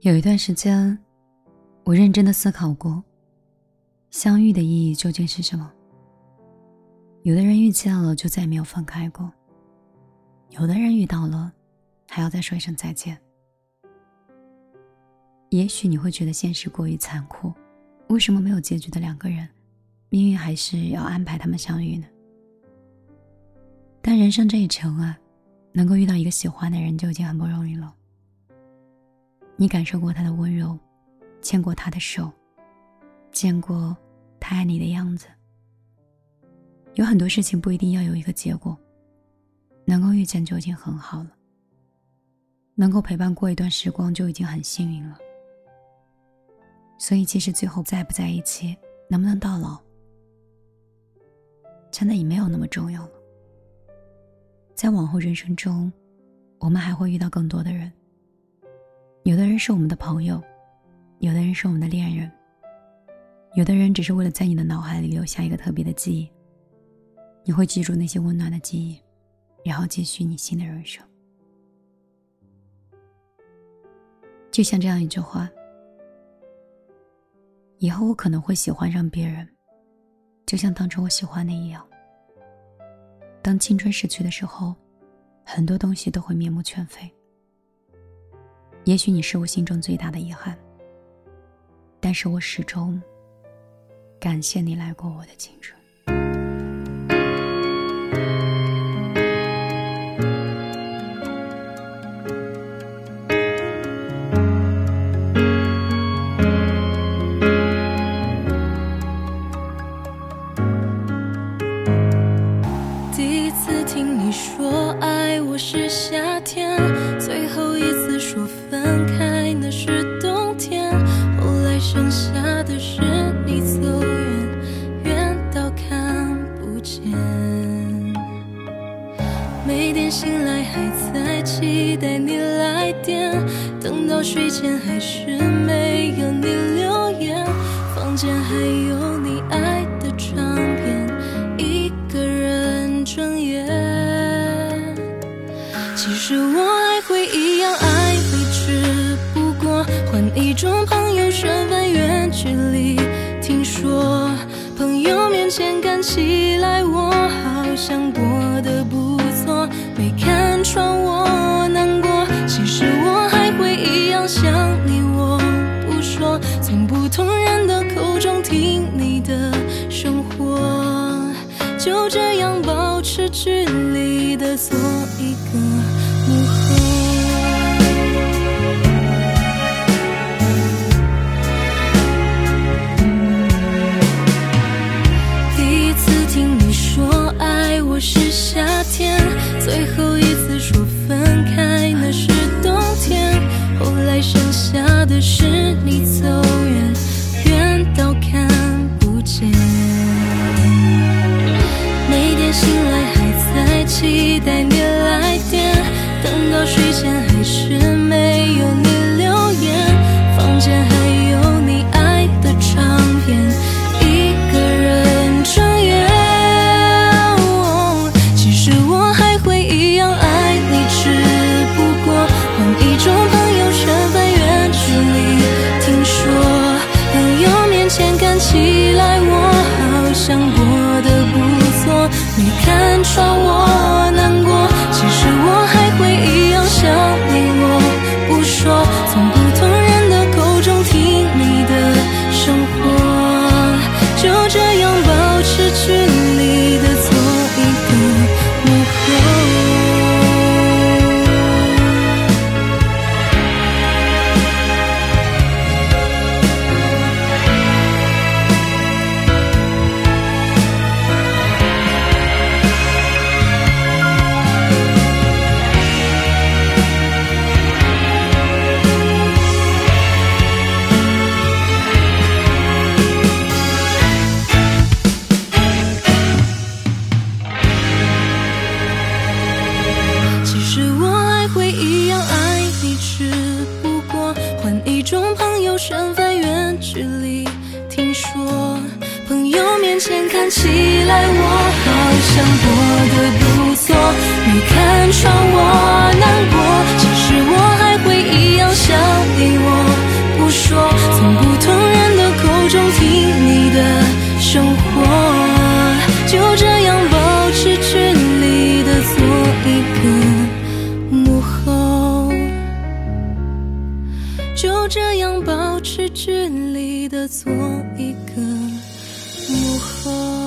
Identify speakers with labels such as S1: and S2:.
S1: 有一段时间，我认真的思考过，相遇的意义究竟是什么？有的人遇见了就再也没有分开过，有的人遇到了，还要再说一声再见。也许你会觉得现实过于残酷，为什么没有结局的两个人，命运还是要安排他们相遇呢？但人生这一程啊，能够遇到一个喜欢的人就已经很不容易了。你感受过他的温柔，牵过他的手，见过他爱你的样子。有很多事情不一定要有一个结果，能够遇见就已经很好了。能够陪伴过一段时光就已经很幸运了。所以，其实最后在不在一起，能不能到老，真的已没有那么重要了。在往后人生中，我们还会遇到更多的人。有的人是我们的朋友，有的人是我们的恋人，有的人只是为了在你的脑海里留下一个特别的记忆。你会记住那些温暖的记忆，然后继续你新的人生。就像这样一句话：以后我可能会喜欢上别人，就像当初我喜欢你一样。当青春逝去的时候，很多东西都会面目全非。也许你是我心中最大的遗憾，但是我始终感谢你来过我的青春。
S2: 第一次听你说爱我是夏天，醒来还在期待你来电，等到睡前还是没有你留言，房间还穿我难过，其实我还会一样想你，我不说，从不同人的口中听你的生活，就这样保持距离的做一个醒来还在期待你。其实我还会一样爱你只不过换一种朋友身份远距离听说。朋友面前看起来我好像过得不错没看穿我难过。幕后就这样保持距离的做一个幕后。